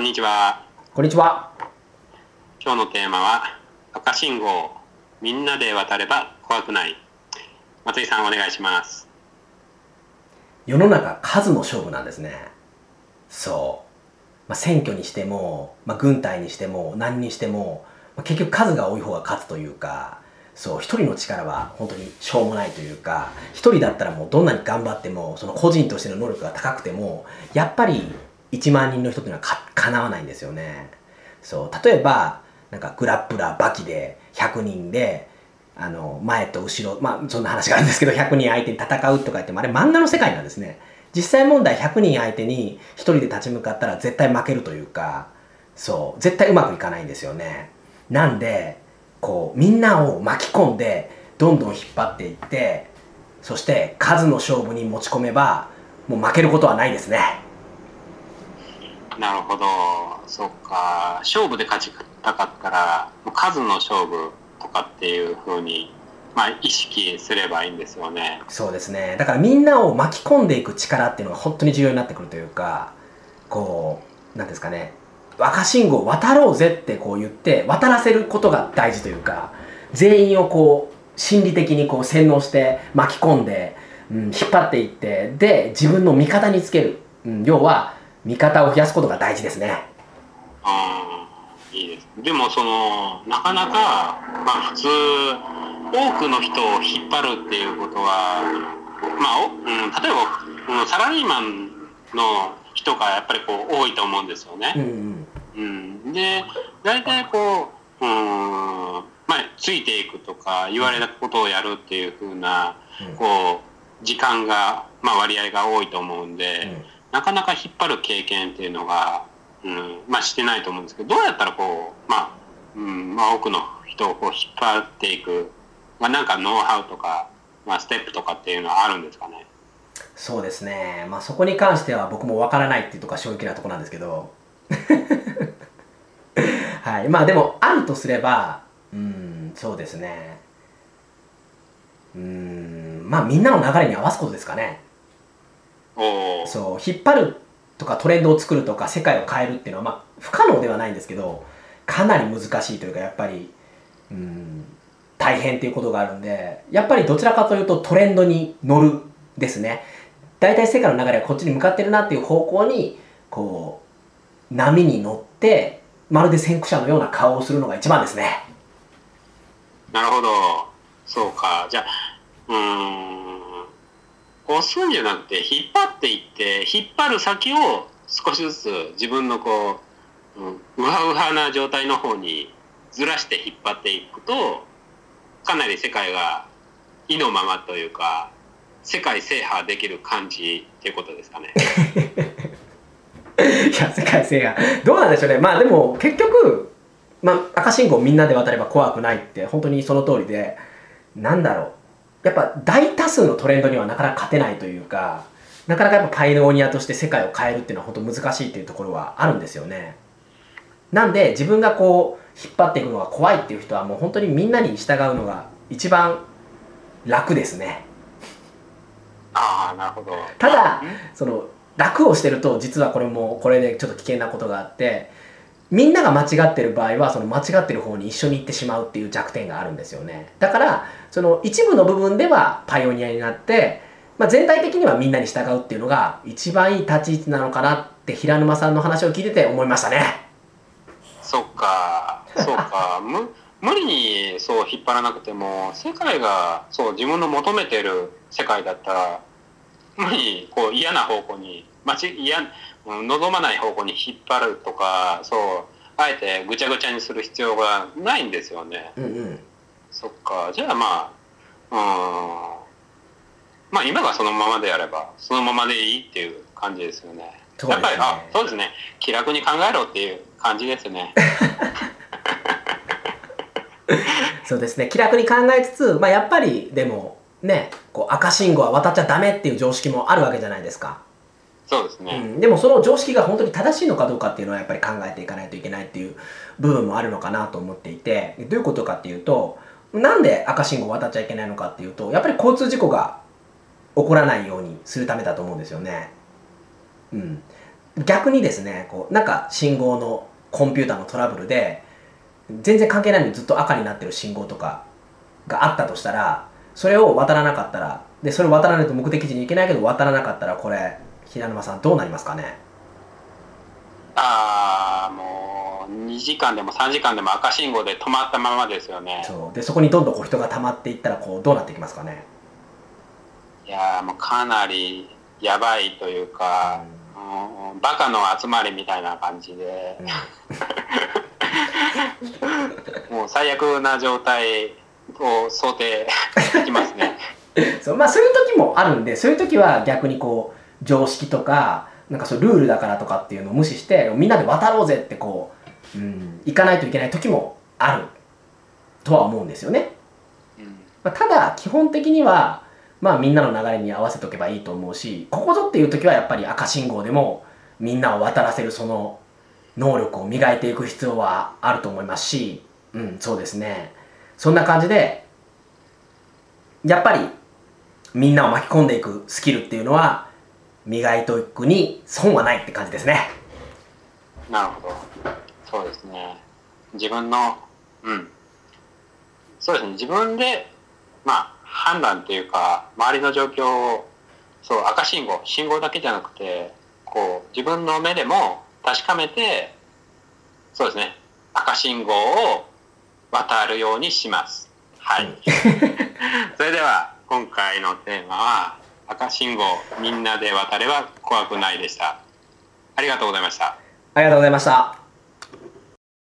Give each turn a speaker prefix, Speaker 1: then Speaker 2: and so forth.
Speaker 1: こんにちは。
Speaker 2: こんにちは。
Speaker 1: 今日のテーマは赤信号みんなで渡れば怖くない。松井さんお願いします。
Speaker 2: 世の中数の勝負なんですね。そう。まあ、選挙にしても、まあ、軍隊にしても、何にしても、まあ、結局数が多い方が勝つというか、そう、一人の力は本当にしょうもないというか、一人だったらもうどんなに頑張っても、その個人としての能力が高くても、やっぱり1万人の人っていうのはか叶わないんですよね。そう、例えば、なんかグラップラーバキで100人で、あの、前と後ろ、まあ、そんな話があるんですけど、100人相手に戦うとか言っても、あれ漫画の世界なんですね。実際問題100人相手に1人で立ち向かったら絶対負けるというか、そう、絶対うまくいかないんですよね。なんで、こう、みんなを巻き込んで、どんどん引っ張っていって、そして数の勝負に持ち込めば、もう負けることはないですね。
Speaker 1: なるほど。そっか。勝負で勝ちたかったら、数の勝負とかっていうふうに、まあ、意識すればいいんですよね。
Speaker 2: そうですね。だからみんなを巻き込んでいく力っていうのが本当に重要になってくるというか、こう、なんですかね、赤信号渡ろうぜってこう言って、渡らせることが大事というか、全員をこう、心理的にこう洗脳して巻き込んで、うん、引っ張っていって、で、自分の味方につける。うん、要は、味方を増やすことが大事ですね。
Speaker 1: うん、いいです。でも、その、なかなか、まあ、普通、多くの人を引っ張るっていうことは、まあ、おうん、例えば、うんサラリーマンの人がやっぱりこう多いと思うんですよね。
Speaker 2: うんうん。
Speaker 1: うん、で大体こう、うんまあ、ついていくとか言われたことをやるっていう風な、
Speaker 2: うん
Speaker 1: こう時間が、まあ、割合が多いと思うんで、
Speaker 2: うん
Speaker 1: なかなか引っ張る経験っていうのが、うんまあ、してないと思うんですけどどうやったらこう、まあうんまあ、多くの人をこう引っ張っていく、まあ、なんかノウハウとか、まあ、ステップとかっていうのはあるんですかね？
Speaker 2: そうですね。まあそこに関しては僕もわからないっていうところが正直なとこなんですけど。はい。まあでも、あるとすれば、うん、そうですね。うん、まあみんなの流れに合わすことですかね。そう、引っ張るとかトレンドを作るとか世界を変えるっていうのは、まあ不可能ではないんですけど、かなり難しいというか、やっぱり、うん、大変っていうことがあるんで、やっぱりどちらかというとトレンドに乗るですね。大体世界の流れはこっちに向かってるなっていう方向に、こう、波に乗って、まるで先駆者のような顔をするのが一番ですね。
Speaker 1: なるほど。そうか。じゃあ、うーん。押すんじゃなくて、引っ張っていって、引っ張る先を少しずつ自分のこう、うん、うわうわな状態の方にずらして引っ張っていくと、かなり世界が意のままというか、世界制覇できる感じっていうことですかね。
Speaker 2: いや、世界制覇。どうなんでしょうね。まあでも、結局、まあ、赤信号みんなで渡れば怖くないって、本当にその通りで、なんだろう。やっぱ大多数のトレンドにはなかなか勝てないというか、なかなかやっぱパイオニアとして世界を変えるっていうのは本当難しいっていうところはあるんですよね。なんで、自分がこう、引っ張っていくのが怖いっていう人はもう本当にみんなに従うのが一番楽ですね。
Speaker 1: ああ、なるほど。
Speaker 2: ただ
Speaker 1: うん
Speaker 2: その楽をしてると実はこれもこれでちょっと危険なことがあってみんなが間違ってる場合はその間違ってる方に一緒に行ってしまうっていう弱点があるんですよね。だからその一部の部分ではパイオニアになって、まあ、全体的にはみんなに従うっていうのが一番いい立ち位置なのかなって平沼さんの話を聞いてて思いましたね。
Speaker 1: そっか、そうか、む無理にそう引っ張らなくても、世界がそう自分の求めてる世界だったら、無理にこう嫌な方向に、間違嫌うん望まない方向に引っ張るとか、そう、あえてぐちゃぐちゃにする必要がないんですよね。
Speaker 2: うんうん。
Speaker 1: そっか、じゃあまあ、うん、まあ今がそのままであれば、そのままでいいっていう感じですよ
Speaker 2: ね。
Speaker 1: やっぱり、あ、そうですね。気楽に考えろっていう感じですね。
Speaker 2: そうですね。気楽に考えつつ、まあ、やっぱりでもねこう赤信号は渡っちゃダメっていう常識もあるわけじゃないですか
Speaker 1: そうですね。
Speaker 2: うん、でもその常識が本当に正しいのかどうかっていうのはやっぱり考えていかないといけないっていう部分もあるのかなと思っていてどういうことかっていうとなんで赤信号を渡っちゃいけないのかっていうとやっぱり交通事故が起こらないようにするためだと思うんですよね。うん、逆にですねこうなんか信号のコンピューターのトラブルで全然関係ないのにずっと赤になってる信号とかがあったとしたらそれを渡らなかったらでそれを渡らないと目的地に行けないけど渡らなかったらこれ平沼さんどうなりますかね？
Speaker 1: ああもう2時間でも3時間でも赤信号で止まったままですよね。
Speaker 2: そう。でそこにどんどんこう人が溜まっていったらこうどうなっていきますかね？
Speaker 1: いやーもうかなりやばいというか、うん、バカの集まりみたいな感じで、もう最悪な状態を想定できますね。
Speaker 2: そうまあそういう時もあるんでそういう時は逆にこう常識とかなんかそうルールだからとかっていうのを無視してみんなで渡ろうぜってこう、うん、行かないといけない時もある。とは思うんですよね、
Speaker 1: うん。
Speaker 2: まあ、ただ基本的にはまあみんなの流れに合わせとけばいいと思うしここぞっていう時はやっぱり赤信号でもみんなを渡らせるその能力を磨いていく必要はあると思いますしうんそうですね。そんな感じでやっぱりみんなを巻き込んでいくスキルっていうのは磨いていくに損はないって感じですね。
Speaker 1: なるほど。そうですね。自分のうん。そうですね。自分でまあ判断っていうか周りの状況をそう赤信号信号だけじゃなくてこう自分の目でも確かめてそうですね。赤信号を渡るようにします。はい。それでは今回のテーマは赤信号みんなで渡れば怖くないでした。ありがとうございました。
Speaker 2: ありがとうございました。